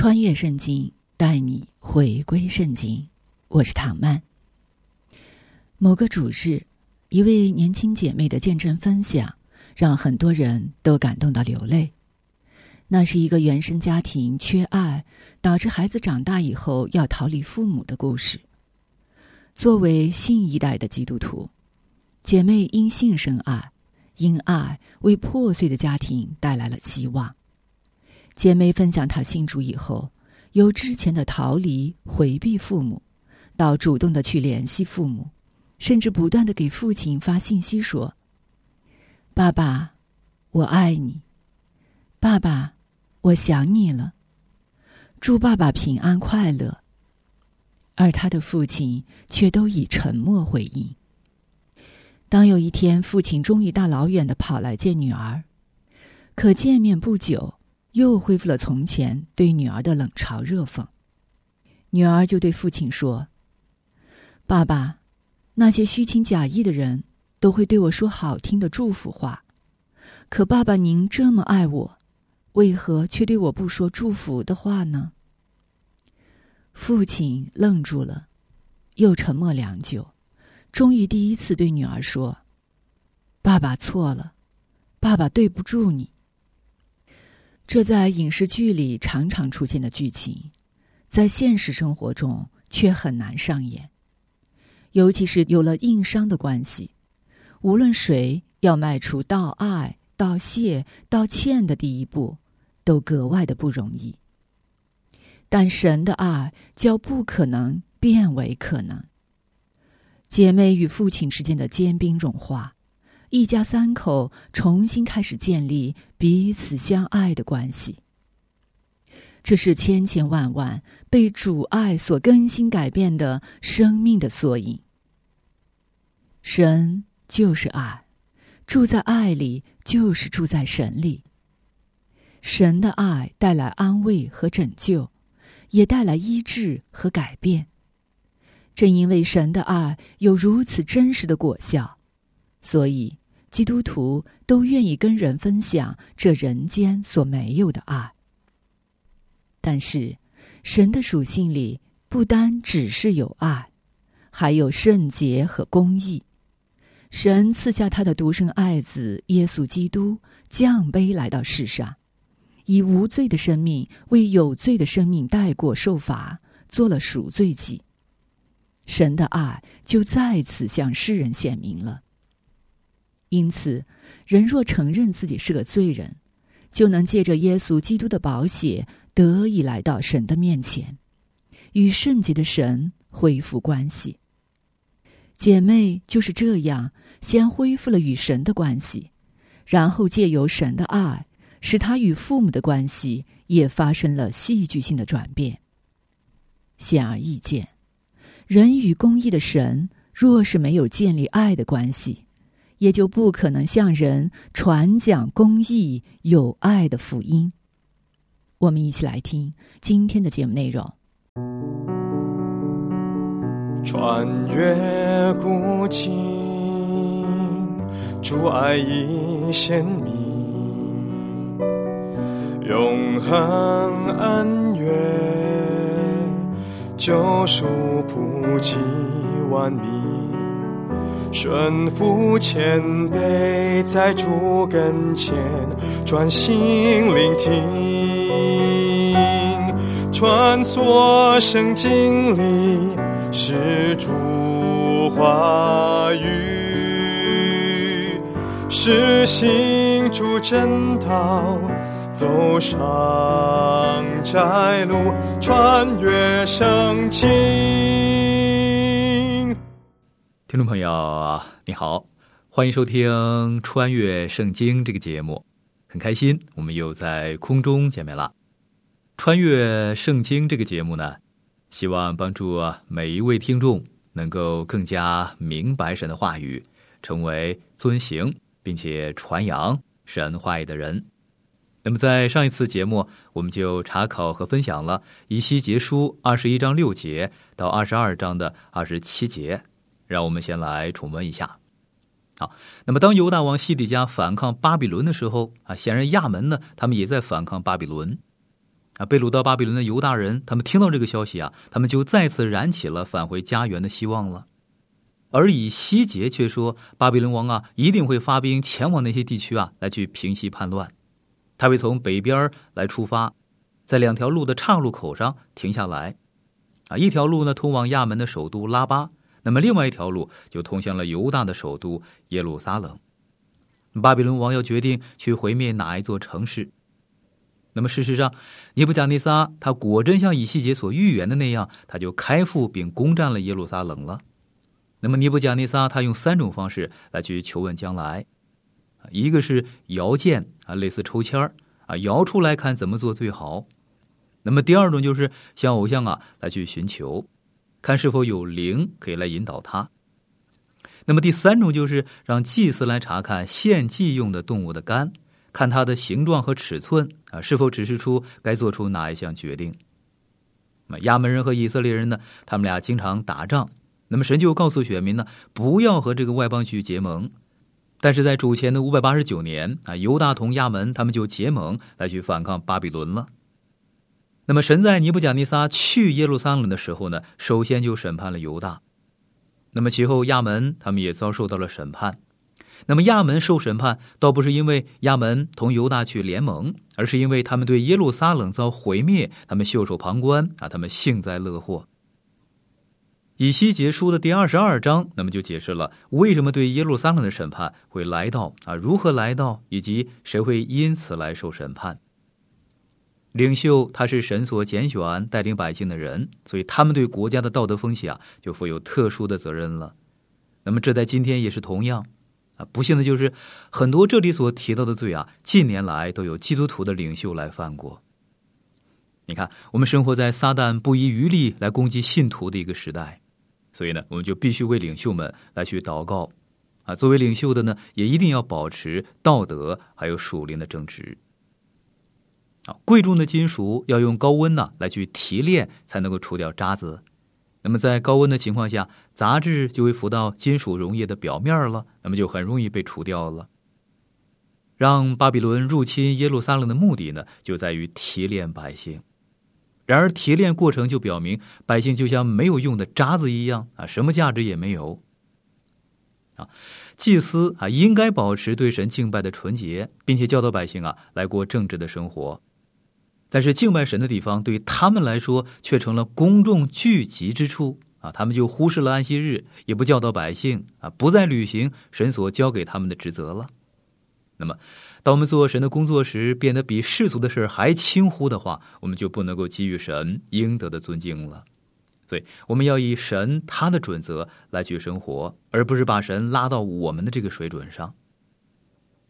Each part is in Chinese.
穿越圣经，带你回归圣经。我是唐曼。某个主日，一位年轻姐妹的见证分享，让很多人都感动到流泪。那是一个原生家庭缺爱，导致孩子长大以后要逃离父母的故事。作为新一代的基督徒，姐妹因信生爱，因爱为破碎的家庭带来了希望。姐妹分享，她信主以后，由之前的逃离、回避父母，到主动的去联系父母，甚至不断的给父亲发信息说：“爸爸，我爱你，爸爸，我想你了，祝爸爸平安快乐。”而他的父亲却都以沉默回应。当有一天，父亲终于大老远的跑来见女儿，可见面不久。又恢复了从前对女儿的冷嘲热讽，女儿就对父亲说：“爸爸，那些虚情假意的人都会对我说好听的祝福话，可爸爸您这么爱我，为何却对我不说祝福的话呢？”父亲愣住了，又沉默良久，终于第一次对女儿说：“爸爸错了，爸爸对不住你。”这在影视剧里常常出现的剧情，在现实生活中却很难上演。尤其是有了硬伤的关系，无论谁要迈出道爱、道谢、道歉的第一步，都格外的不容易。但神的爱叫不可能变为可能。姐妹与父亲之间的坚冰融化。一家三口重新开始建立彼此相爱的关系，这是千千万万被主爱所更新改变的生命的缩影。神就是爱，住在爱里就是住在神里。神的爱带来安慰和拯救，也带来医治和改变。正因为神的爱有如此真实的果效。所以，基督徒都愿意跟人分享这人间所没有的爱。但是，神的属性里不单只是有爱，还有圣洁和公义。神赐下他的独生爱子耶稣基督降卑来到世上，以无罪的生命为有罪的生命代过受罚，做了赎罪祭。神的爱就在此向世人显明了。因此，人若承认自己是个罪人，就能借着耶稣基督的宝血得以来到神的面前，与圣洁的神恢复关系。姐妹就是这样，先恢复了与神的关系，然后借由神的爱，使她与父母的关系也发生了戏剧性的转变。显而易见，人与公义的神若是没有建立爱的关系。也就不可能向人传讲公义、有爱的福音。我们一起来听今天的节目内容。穿越古今，主爱已显明，永恒恩怨，救赎普及万民。顺服谦卑，在主跟前专心聆听，穿梭圣经里是主话语，是行主正道，走上窄路，穿越圣经。听众朋友，你好，欢迎收听《穿越圣经》这个节目。很开心，我们又在空中见面了。穿越圣经这个节目呢，希望帮助每一位听众能够更加明白神的话语，成为遵行并且传扬神话语的人。那么在上一次节目，我们就查考和分享了以西结书二十一章六节到二十二章的二十七节，让我们先来重温一下。好，那么当犹大王西底家反抗巴比伦的时候啊，显然亚门呢，他们也在反抗巴比伦啊。被掳到巴比伦的犹大人，他们听到这个消息啊，他们就再次燃起了返回家园的希望了。而以西结却说，巴比伦王啊，一定会发兵前往那些地区啊，来去平息叛乱。他会从北边来出发，在两条路的岔路口上停下来啊，一条路呢通往亚门的首都拉巴。那么，另外一条路就通向了犹大的首都耶路撒冷。巴比伦王要决定去毁灭哪一座城市。那么，事实上，尼布甲尼撒他果真像以西结所预言的那样，他就开赴并攻占了耶路撒冷了。那么，尼布甲尼撒他用三种方式来去求问将来：一个是摇剑啊，类似抽签啊，摇出来看怎么做最好；那么第二种就是向偶像啊来去寻求。看是否有灵可以来引导他。那么第三种就是让祭司来查看献祭用的动物的肝，看它的形状和尺寸啊，是否指示出该做出哪一项决定。那亚门人和以色列人呢，他们俩经常打仗。那么神就告诉选民呢，不要和这个外邦去结盟。但是在主前的五百八十九年啊，犹大同亚门他们就结盟来去反抗巴比伦了。那么，神在尼布甲尼撒去耶路撒冷的时候呢，首先就审判了犹大。那么其后亚门他们也遭受到了审判。那么亚门受审判，倒不是因为亚门同犹大去联盟，而是因为他们对耶路撒冷遭毁灭，他们袖手旁观啊，他们幸灾乐祸。以西结书的第二十二章，那么就解释了为什么对耶路撒冷的审判会来到啊，如何来到，以及谁会因此来受审判。领袖他是神所拣选带领百姓的人，所以他们对国家的道德风气啊，就负有特殊的责任了。那么这在今天也是同样啊。不幸的就是很多这里所提到的罪啊，近年来都有基督徒的领袖来犯过。你看，我们生活在撒旦不遗余力来攻击信徒的一个时代，所以呢，我们就必须为领袖们来去祷告啊。作为领袖的呢，也一定要保持道德还有属灵的正直。贵重的金属要用高温呢来去提炼，才能够除掉渣子。那么在高温的情况下，杂质就会浮到金属溶液的表面了，那么就很容易被除掉了。让巴比伦入侵耶路撒冷的目的呢，就在于提炼百姓。然而提炼过程就表明，百姓就像没有用的渣子一样啊，什么价值也没有。啊，祭司啊应该保持对神敬拜的纯洁，并且教导百姓啊来过正直的生活。但是敬拜神的地方，对于他们来说却成了公众聚集之处啊！他们就忽视了安息日，也不教导百姓啊，不再履行神所交给他们的职责了。那么，当我们做神的工作时，变得比世俗的事还轻忽的话，我们就不能够给予神应得的尊敬了。所以，我们要以神他的准则来去生活，而不是把神拉到我们的这个水准上。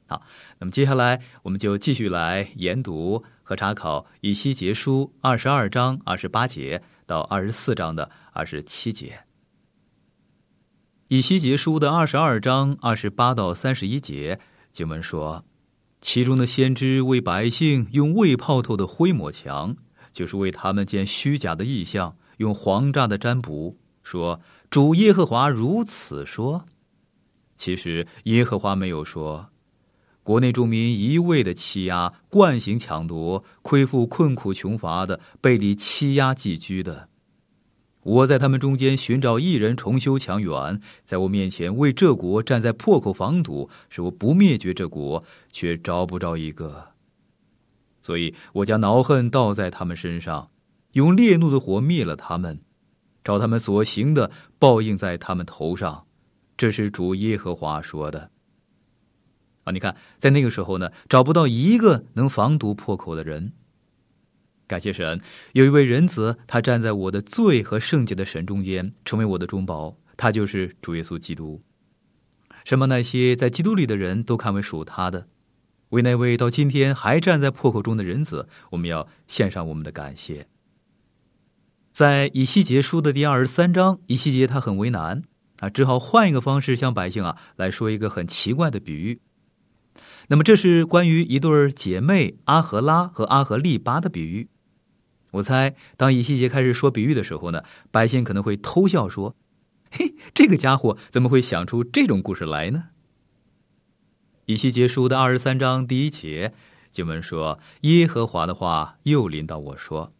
好，那么接下来我们就继续来研读和查考以西结书二十二章二十八节到二十四章的二十七节。以西结书的二十二章二十八到三十一节经文说，其中的先知为百姓用未泡透的灰抹墙，就是为他们建虚假的意象，用黄诈的占卜，说主耶和华如此说。其实耶和华没有说。国内众民一味的欺压、惯行抢夺、亏负困苦穷乏的、被你欺压寄居的，我在他们中间寻找一人重修墙垣，在我面前为这国站在破口防堵，使我不灭绝这国，却找不着一个。所以我将恼恨倒在他们身上，用烈怒的火灭了他们，照他们所行的报应在他们头上。这是主耶和华说的。啊你看，在那个时候呢，找不到一个能防毒破口的人。感谢神，有一位仁子，他站在我的罪和圣洁的神中间，成为我的中保。他就是主耶稣基督。什么那些在基督里的人都看为属他的。为那位到今天还站在破口中的人子，我们要献上我们的感谢。在以西结书的第二十三章，以西结他很为难啊，只好换一个方式向百姓啊来说一个很奇怪的比喻。那么，这是关于一对姐妹阿和拉和阿和利巴的比喻。我猜，当以西结开始说比喻的时候呢，百姓可能会偷笑说：“嘿，这个家伙怎么会想出这种故事来呢？”以西结书的二十三章第一节经文说：“耶和华的话又临到我说。”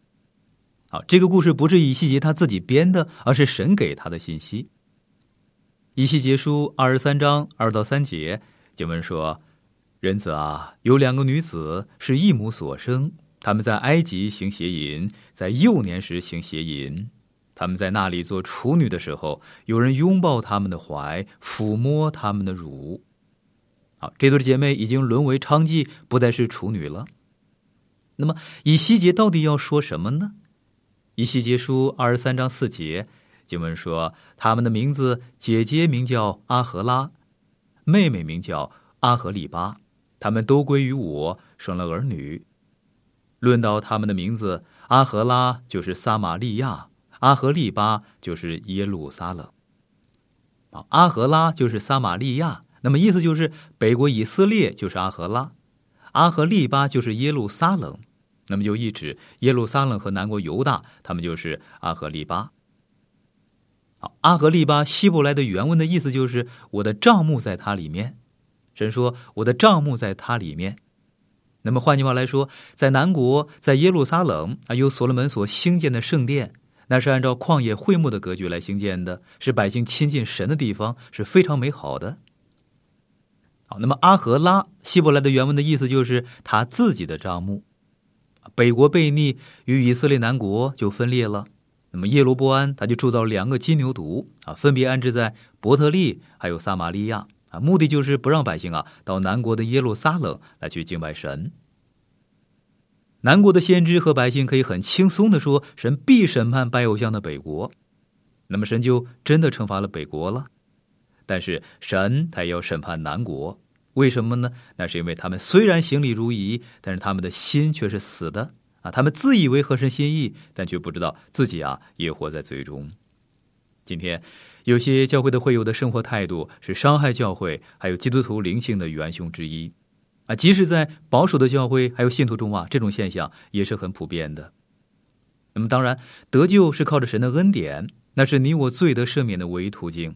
好，这个故事不是以西结他自己编的，而是神给他的信息。以西结书二十三章二到三节经文说：“人子啊，有两个女子是一母所生，他们在埃及行邪淫，在幼年时行邪淫。他们在那里做处女的时候，有人拥抱他们的怀，抚摸他们的乳。好，这对姐妹已经沦为娼妓，不再是处女了。那么，以西结到底要说什么呢？”以西结书二十三章四节，经文说：“他们的名字，姐姐名叫阿和拉，妹妹名叫阿和利巴，他们都归于我，生了儿女。论到他们的名字，阿和拉就是撒玛利亚，阿和利巴就是耶路撒冷。啊，阿和拉就是撒玛利亚，那么意思就是北国以色列就是阿和拉，阿和利巴就是耶路撒冷。”那么就一指耶路撒冷和南国犹大，他们就是阿和利巴。好，阿和利巴希伯来的原文的意思就是我的账目在它里面。神说我的账目在它里面。那么换句话来说，在南国，在耶路撒冷啊，有所罗门所兴建的圣殿，那是按照旷野会幕的格局来兴建的，是百姓亲近神的地方，是非常美好的。好，那么阿和拉希伯来的原文的意思就是他自己的账目。北国被逆，与以色列南国就分裂了。那么耶罗波安他就铸造两个金牛犊啊，分别安置在伯特利还有撒玛利亚啊，目的就是不让百姓啊到南国的耶路撒冷来去敬拜神。南国的先知和百姓可以很轻松的说，神必审判拜偶像的北国。那么神就真的惩罚了北国了。但是神他也要审判南国。为什么呢？那是因为他们虽然行礼如仪，但是他们的心却是死的啊！他们自以为合神心意，但却不知道自己啊也活在罪中。今天有些教会的会友的生活态度是伤害教会还有基督徒灵性的元凶之一啊！即使在保守的教会还有信徒中啊，这种现象也是很普遍的。那么当然，得救是靠着神的恩典，那是你我罪得赦免的唯一途径。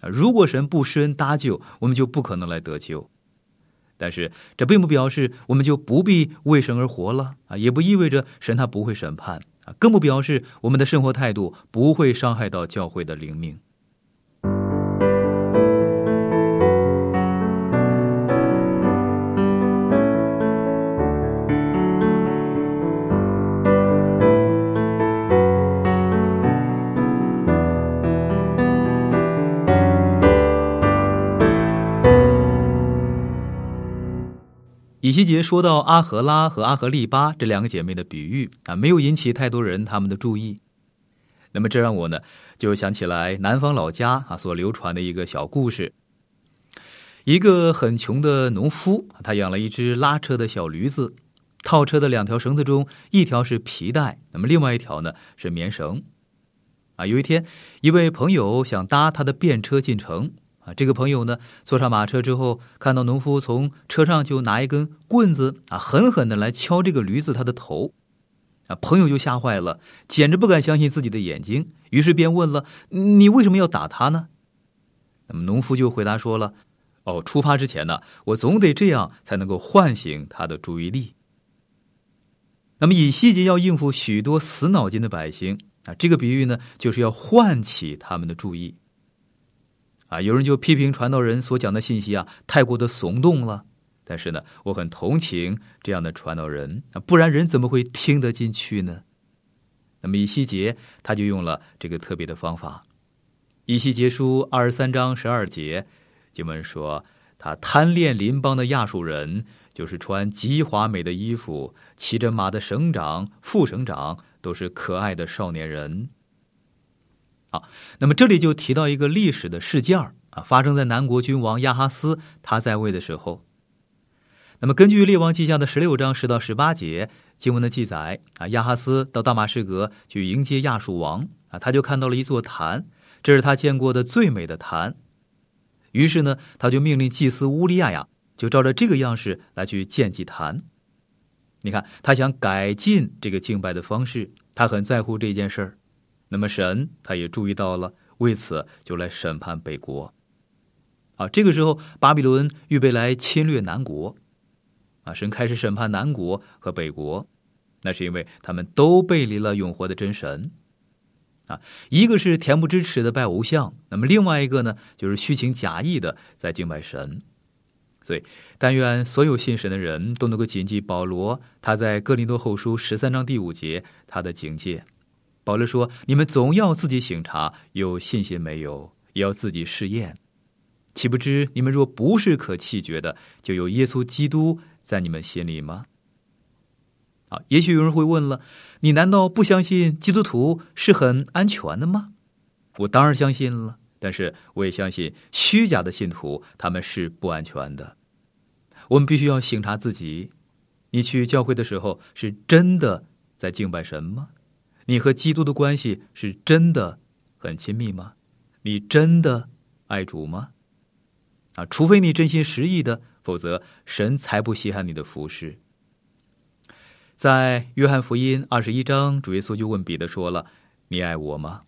啊，如果神不施恩搭救，我们就不可能来得救。但是这并不表示我们就不必为神而活了啊，也不意味着神他不会审判啊，更不表示我们的生活态度不会伤害到教会的灵命。以西结说到阿和拉和阿和利巴这两个姐妹的比喻啊，没有引起太多人他们的注意。那么这让我呢就想起来南方老家啊所流传的一个小故事。一个很穷的农夫，他养了一只拉车的小驴子，套车的两条绳子中，一条是皮带，那么另外一条呢是棉绳。啊，有一天，一位朋友想搭他的便车进城。啊，这个朋友呢，坐上马车之后，看到农夫从车上就拿一根棍子啊，狠狠的来敲这个驴子他的头，啊，朋友就吓坏了，简直不敢相信自己的眼睛，于是便问了：“你为什么要打他呢？”那么农夫就回答说了：“哦，出发之前呢，我总得这样才能够唤醒他的注意力。那么以细节要应付许多死脑筋的百姓啊，这个比喻呢，就是要唤起他们的注意。”啊，有人就批评传道人所讲的信息啊，太过的耸动了。但是呢，我很同情这样的传道人啊，不然人怎么会听得进去呢？那么以西结他就用了这个特别的方法。以西结书二十三章十二节经文说，他贪恋邻邦的亚述人，就是穿极华美的衣服，骑着马的省长、副省长，都是可爱的少年人。好，那么这里就提到一个历史的事件啊，发生在南国君王亚哈斯他在位的时候。那么根据列王记下的十六章十到十八节经文的记载啊，亚哈斯到大马士革去迎接亚述王啊，他就看到了一座坛，这是他见过的最美的坛。于是呢，他就命令祭司乌利亚呀，就照着这个样式来去建祭坛。你看，他想改进这个敬拜的方式，他很在乎这件事儿。那么神他也注意到了，为此就来审判北国。啊，这个时候巴比伦预备来侵略南国。啊，神开始审判南国和北国，那是因为他们都背离了永活的真神。啊，一个是恬不知耻的拜偶像，那么另外一个呢，就是虚情假意的在敬拜神。所以，但愿所有信神的人都能够谨记保罗他在哥林多后书十三章第五节他的警戒。保罗说：“你们总要自己省察，有信心没有，也要自己试验。岂不知你们若不是可弃绝的，就有耶稣基督。”在你们心里吗？啊，也许有人会问了：你难道不相信基督徒是很安全的吗？我当然相信了，但是我也相信虚假的信徒他们是不安全的。我们必须要省察自己：你去教会的时候是真的在敬拜神吗？你和基督的关系是真的很亲密吗？你真的爱主吗？啊，除非你真心实意的。否则，神才不稀罕你的服饰。在约翰福音二十一章，主耶稣就问彼得说了：“你爱我吗？”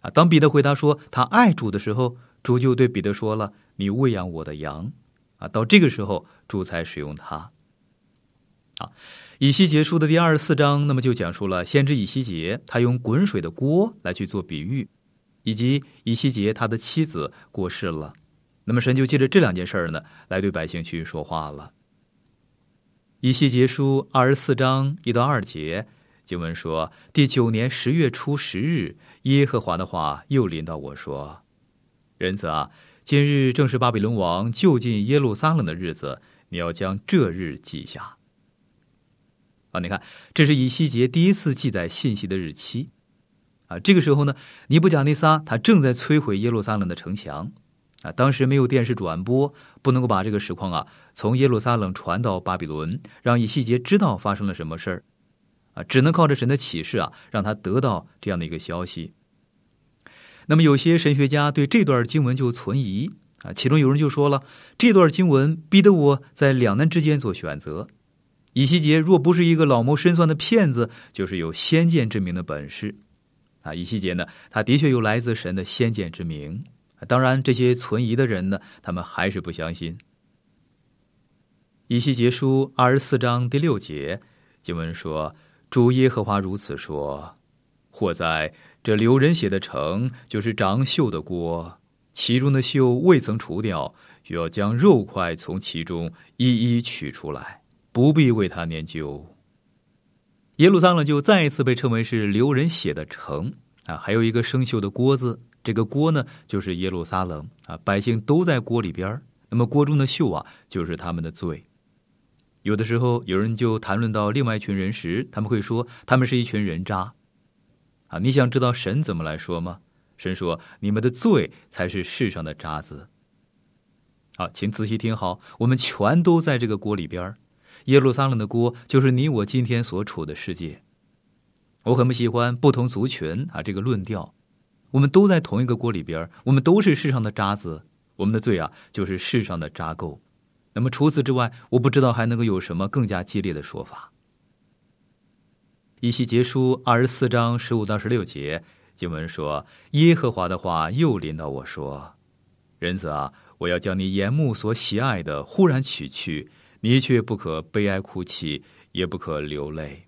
啊，当彼得回答说他爱主的时候，主就对彼得说了：“你喂养我的羊。”啊，到这个时候，主才使用他。啊，以西结书的第二十四章，那么就讲述了先知以西结他用滚水的锅来去做比喻，以及以西结他的妻子过世了。那么神就借着这两件事儿呢，来对百姓去说话了。以西结书二十四章一到二节经文说：第九年十月初十日，耶和华的话又临到我说：“人子啊，今日正是巴比伦王就近耶路撒冷的日子，你要将这日记下。”啊，你看，这是以西结第一次记载信息的日期。啊，这个时候呢，尼布甲尼撒他正在摧毁耶路撒冷的城墙。啊，当时没有电视转播，不能够把这个实况啊从耶路撒冷传到巴比伦，让以西结知道发生了什么事儿，啊，只能靠着神的启示啊，让他得到这样的一个消息。那么有些神学家对这段经文就存疑啊，其中有人就说了，这段经文逼得我在两难之间做选择。以西结若不是一个老谋深算的骗子，就是有先见之明的本事。啊，以西结呢，他的确有来自神的先见之明。当然，这些存疑的人呢，他们还是不相信。以西结书二十四章第六节经文说：“主耶和华如此说：或在这流人血的城，就是长锈的锅，其中的锈未曾除掉，就要将肉块从其中一一取出来，不必为他念旧。”耶路撒冷就再一次被称为是流人血的城啊，还有一个生锈的锅子。这个锅呢，就是耶路撒冷啊，百姓都在锅里边那么锅中的锈啊，就是他们的罪。有的时候，有人就谈论到另外一群人时，他们会说他们是一群人渣。啊，你想知道神怎么来说吗？神说：“你们的罪才是世上的渣子。”好，请仔细听好，我们全都在这个锅里边耶路撒冷的锅就是你我今天所处的世界。我很不喜欢不同族群啊这个论调。我们都在同一个锅里边，我们都是世上的渣子，我们的罪啊就是世上的渣垢。那么除此之外，我不知道还能够有什么更加激烈的说法。以西结书二十四章十五到十六节经文说：“耶和华的话又临到我说，人子啊，我要将你眼目所喜爱的忽然取去，你却不可悲哀哭泣，也不可流泪。”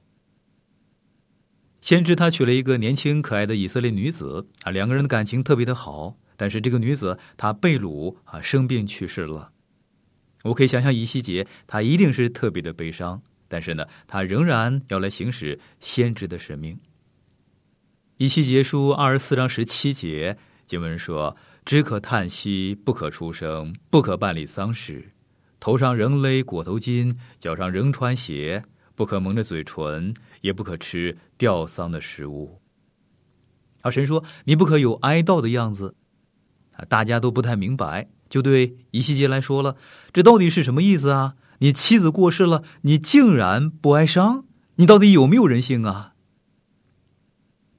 先知他娶了一个年轻可爱的以色列女子啊，两个人的感情特别的好。但是这个女子她被掳啊，生病去世了。我可以想象以西结他一定是特别的悲伤，但是呢，他仍然要来行使先知的使命。以西结书二十四章十七节经文说：“只可叹息，不可出声，不可办理丧事，头上仍勒裹头巾，脚上仍穿鞋。”不可蒙着嘴唇，也不可吃吊丧的食物。而神说：“你不可有哀悼的样子。”啊，大家都不太明白，就对以西结来说了：“这到底是什么意思啊？你妻子过世了，你竟然不哀伤？你到底有没有人性啊？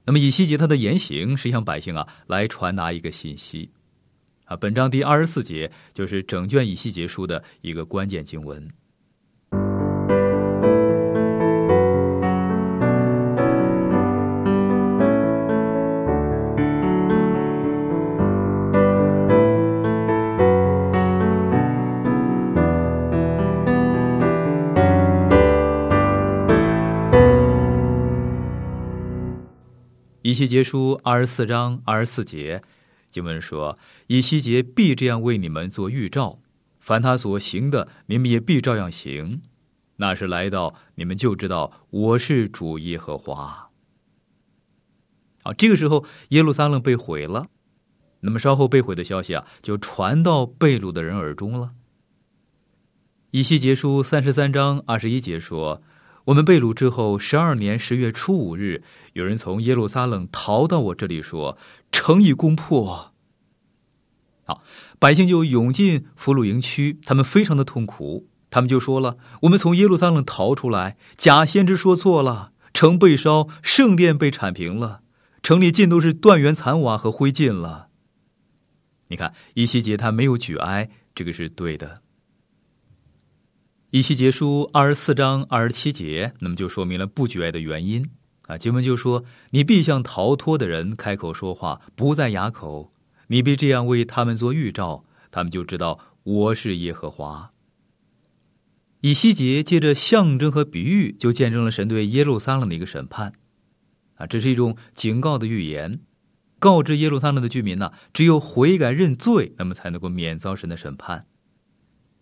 那么以西结他的言行是向百姓啊来传达一个信息啊。本章第二十四节就是整卷以西结书的一个关键经文。以西结书二十四章二十四节，经文说：“以西结必这样为你们做预兆，凡他所行的，你们也必照样行。那时来到，你们就知道我是主耶和华。”啊，这个时候耶路撒冷被毁了，那么稍后被毁的消息啊，就传到被掳的人耳中了。以西结书三十三章二十一节说。我们被掳之后，十二年十月初五日，有人从耶路撒冷逃到我这里，说城已攻破。好，百姓就涌进俘虏营区，他们非常的痛苦。他们就说了：“我们从耶路撒冷逃出来，假先知说错了，城被烧，圣殿被铲平了，城里尽都是断垣残瓦和灰烬了。”你看，伊西结他没有举哀，这个是对的。以西结书二十四章二十七节，那么就说明了不举哀的原因啊。经文就说：“你必向逃脱的人开口说话，不在哑口；你必这样为他们做预兆，他们就知道我是耶和华。”以西结借着象征和比喻，就见证了神对耶路撒冷的一个审判啊。这是一种警告的预言，告知耶路撒冷的居民呢，只有悔改认罪，那么才能够免遭神的审判。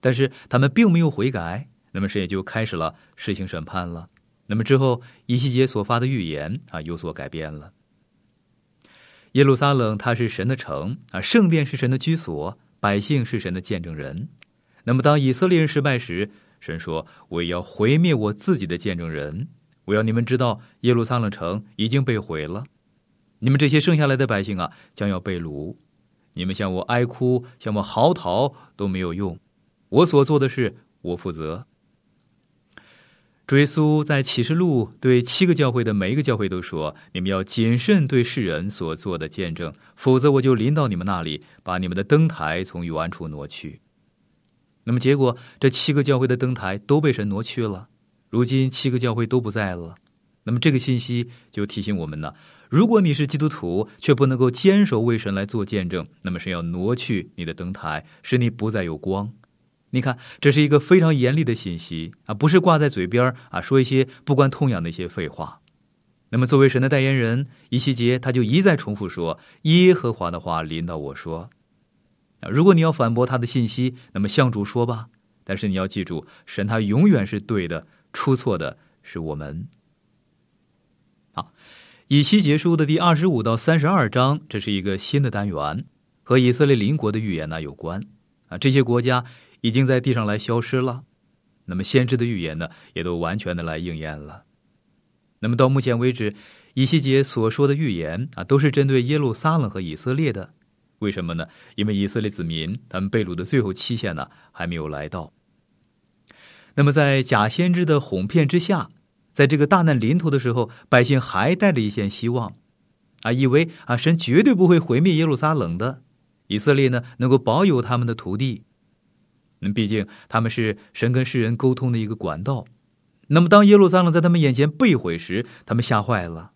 但是他们并没有悔改，那么神也就开始了实行审判了。那么之后，以西结所发的预言啊有所改变了。耶路撒冷它是神的城啊，圣殿是神的居所，百姓是神的见证人。那么当以色列人失败时，神说：“我也要毁灭我自己的见证人，我要你们知道耶路撒冷城已经被毁了。你们这些剩下来的百姓啊，将要被掳。你们向我哀哭，向我嚎啕都没有用。”我所做的事，我负责。主耶稣在启示录对七个教会的每一个教会都说：“你们要谨慎对世人所做的见证，否则我就临到你们那里，把你们的灯台从幽暗处挪去。”那么结果，这七个教会的灯台都被神挪去了。如今七个教会都不在了。那么这个信息就提醒我们呢：如果你是基督徒，却不能够坚守为神来做见证，那么神要挪去你的灯台，使你不再有光。你看，这是一个非常严厉的信息啊，不是挂在嘴边啊，说一些不关痛痒的一些废话。那么，作为神的代言人，以西结他就一再重复说：“耶和华的话临到我说。”啊，如果你要反驳他的信息，那么向主说吧。但是你要记住，神他永远是对的，出错的是我们。好，以西结书的第二十五到三十二章，这是一个新的单元，和以色列邻国的预言呢有关啊，这些国家。已经在地上来消失了，那么先知的预言呢，也都完全的来应验了。那么到目前为止，以西结所说的预言啊，都是针对耶路撒冷和以色列的。为什么呢？因为以色列子民他们被掳的最后期限呢，还没有来到。那么在假先知的哄骗之下，在这个大难临头的时候，百姓还带着一线希望，啊，以为啊神绝对不会毁灭耶路撒冷的，以色列呢能够保有他们的土地。那毕竟他们是神跟世人沟通的一个管道。那么，当耶路撒冷在他们眼前被毁时，他们吓坏了。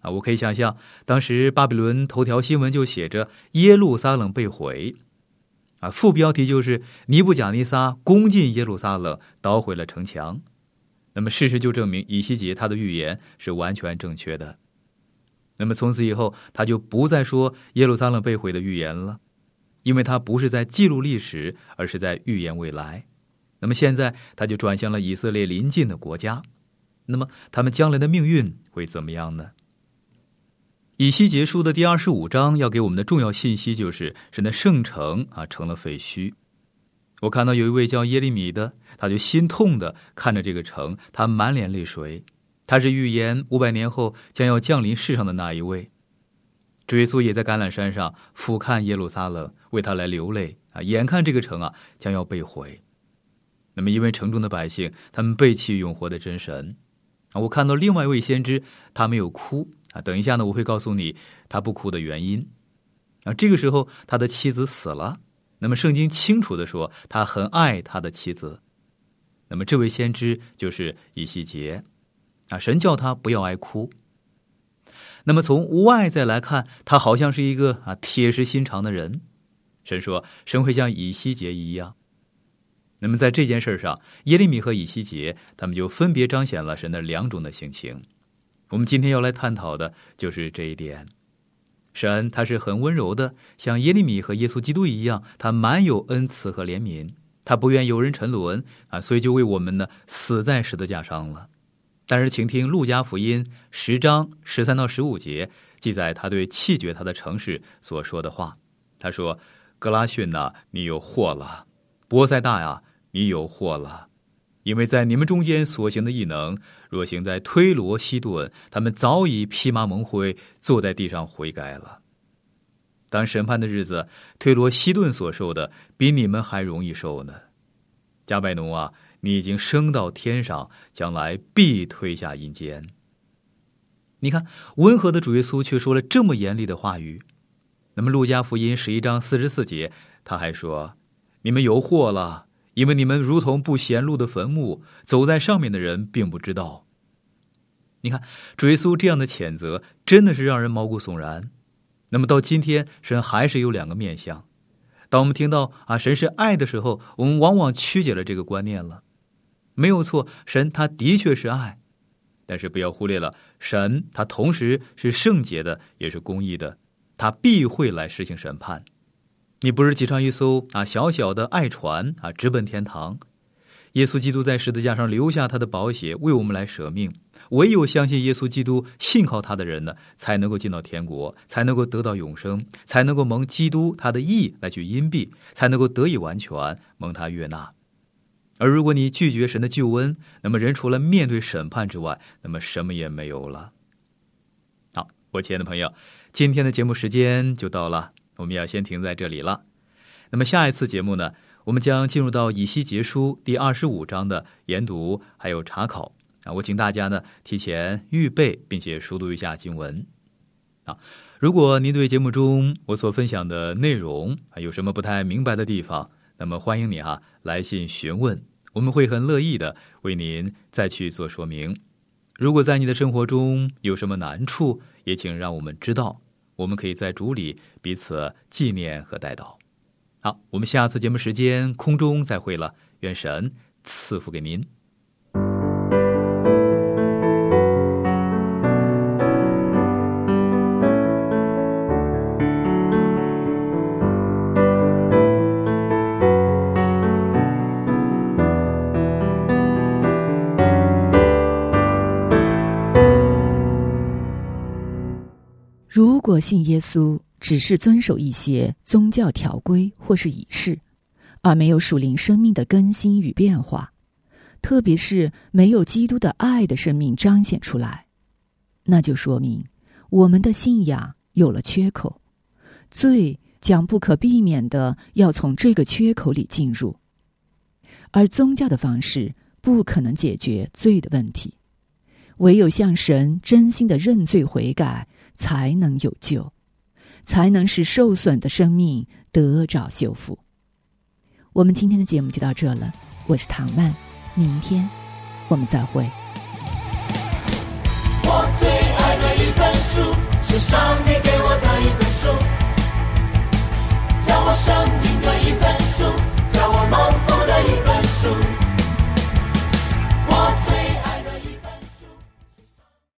啊，我可以想象，当时巴比伦头条新闻就写着“耶路撒冷被毁”，啊，副标题就是“尼布贾尼撒攻进耶路撒冷，捣毁了城墙”。那么，事实就证明以西结他的预言是完全正确的。那么，从此以后，他就不再说耶路撒冷被毁的预言了。因为他不是在记录历史，而是在预言未来。那么现在他就转向了以色列邻近的国家。那么他们将来的命运会怎么样呢？以西结书的第二十五章要给我们的重要信息就是：神的圣城啊成了废墟。我看到有一位叫耶利米的，他就心痛的看着这个城，他满脸泪水。他是预言五百年后将要降临世上的那一位。追溯也在橄榄山上俯瞰耶路撒冷，为他来流泪啊！眼看这个城啊将要被毁，那么因为城中的百姓，他们背弃永活的真神啊。我看到另外一位先知，他没有哭啊。等一下呢，我会告诉你他不哭的原因啊。这个时候，他的妻子死了。那么圣经清楚的说，他很爱他的妻子。那么这位先知就是以西结啊。神叫他不要爱哭。那么从外在来看，他好像是一个啊铁石心肠的人。神说，神会像以西结一样。那么在这件事上，耶利米和以西结他们就分别彰显了神的两种的性情。我们今天要来探讨的就是这一点。神他是很温柔的，像耶利米和耶稣基督一样，他满有恩慈和怜悯，他不愿有人沉沦啊，所以就为我们呢死在十字架上了。但是，请听路加福音十章十三到十五节记载他对弃绝他的城市所说的话。他说：“格拉逊呐，你有祸了；波塞大呀，你有祸了，因为在你们中间所行的异能，若行在推罗西顿，他们早已披麻蒙灰，坐在地上悔改了。当审判的日子，推罗西顿所受的，比你们还容易受呢。加百农啊！”你已经升到天上，将来必推下阴间。你看，温和的主耶稣却说了这么严厉的话语。那么，路加福音十一章四十四节，他还说：“你们有祸了，因为你们如同不显露的坟墓，走在上面的人并不知道。”你看，主耶稣这样的谴责，真的是让人毛骨悚然。那么，到今天，神还是有两个面相。当我们听到啊，神是爱的时候，我们往往曲解了这个观念了。没有错，神他的确是爱，但是不要忽略了，神他同时是圣洁的，也是公义的，他必会来实行审判。你不是骑上一艘啊小小的爱船啊直奔天堂？耶稣基督在十字架上留下他的宝血，为我们来舍命。唯有相信耶稣基督、信靠他的人呢，才能够进到天国，才能够得到永生，才能够蒙基督他的义来去荫庇，才能够得以完全蒙他悦纳。而如果你拒绝神的救恩，那么人除了面对审判之外，那么什么也没有了。好，我亲爱的朋友，今天的节目时间就到了，我们要先停在这里了。那么下一次节目呢，我们将进入到以西结书第二十五章的研读还有查考啊。我请大家呢提前预备，并且熟读一下经文。啊，如果您对节目中我所分享的内容啊有什么不太明白的地方，那么欢迎你啊来信询问，我们会很乐意的为您再去做说明。如果在你的生活中有什么难处，也请让我们知道，我们可以在主里彼此纪念和带祷。好，我们下次节目时间空中再会了，愿神赐福给您。信耶稣只是遵守一些宗教条规或是仪式，而没有属灵生命的更新与变化，特别是没有基督的爱的生命彰显出来，那就说明我们的信仰有了缺口，罪将不可避免的要从这个缺口里进入，而宗教的方式不可能解决罪的问题，唯有向神真心的认罪悔改。才能有救，才能使受损的生命得着修复。我们今天的节目就到这了，我是唐曼，明天我们再会。我最爱的一本书是上帝给我的一本书，叫我生命的一本书，叫我蒙福的一本书。